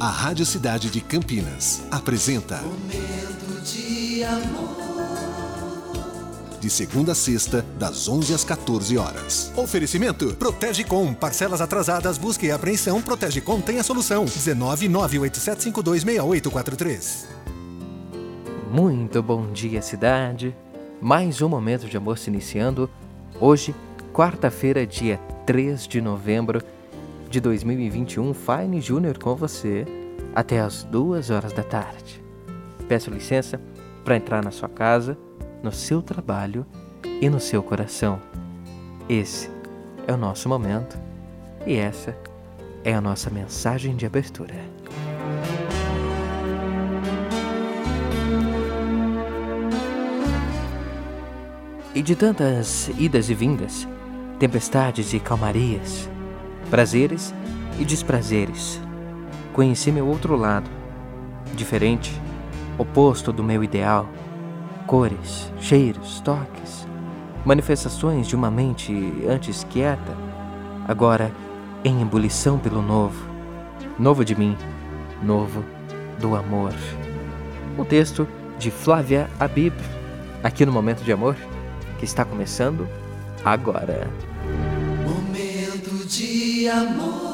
A Rádio Cidade de Campinas apresenta Momento de amor. De segunda a sexta, das 11 às 14 horas. Oferecimento Protege Com. Parcelas atrasadas, busca e apreensão. Protege Com tem a solução. 19 987526843. Muito bom dia, cidade. Mais um momento de amor se iniciando. Hoje, quarta-feira, dia 3 de novembro de 2021. Fine Júnior com você até as duas horas da tarde. Peço licença para entrar na sua casa, no seu trabalho e no seu coração. Esse é o nosso momento e essa é a nossa mensagem de abertura. E de tantas idas e vindas, tempestades e calmarias, prazeres e desprazeres, conheci meu outro lado, diferente, oposto do meu ideal, cores, cheiros, toques, manifestações de uma mente antes quieta, agora em ebulição pelo novo, novo de mim, novo do amor. O texto de Flávia Abib, aqui no Momento de Amor, que está começando agora. Amor.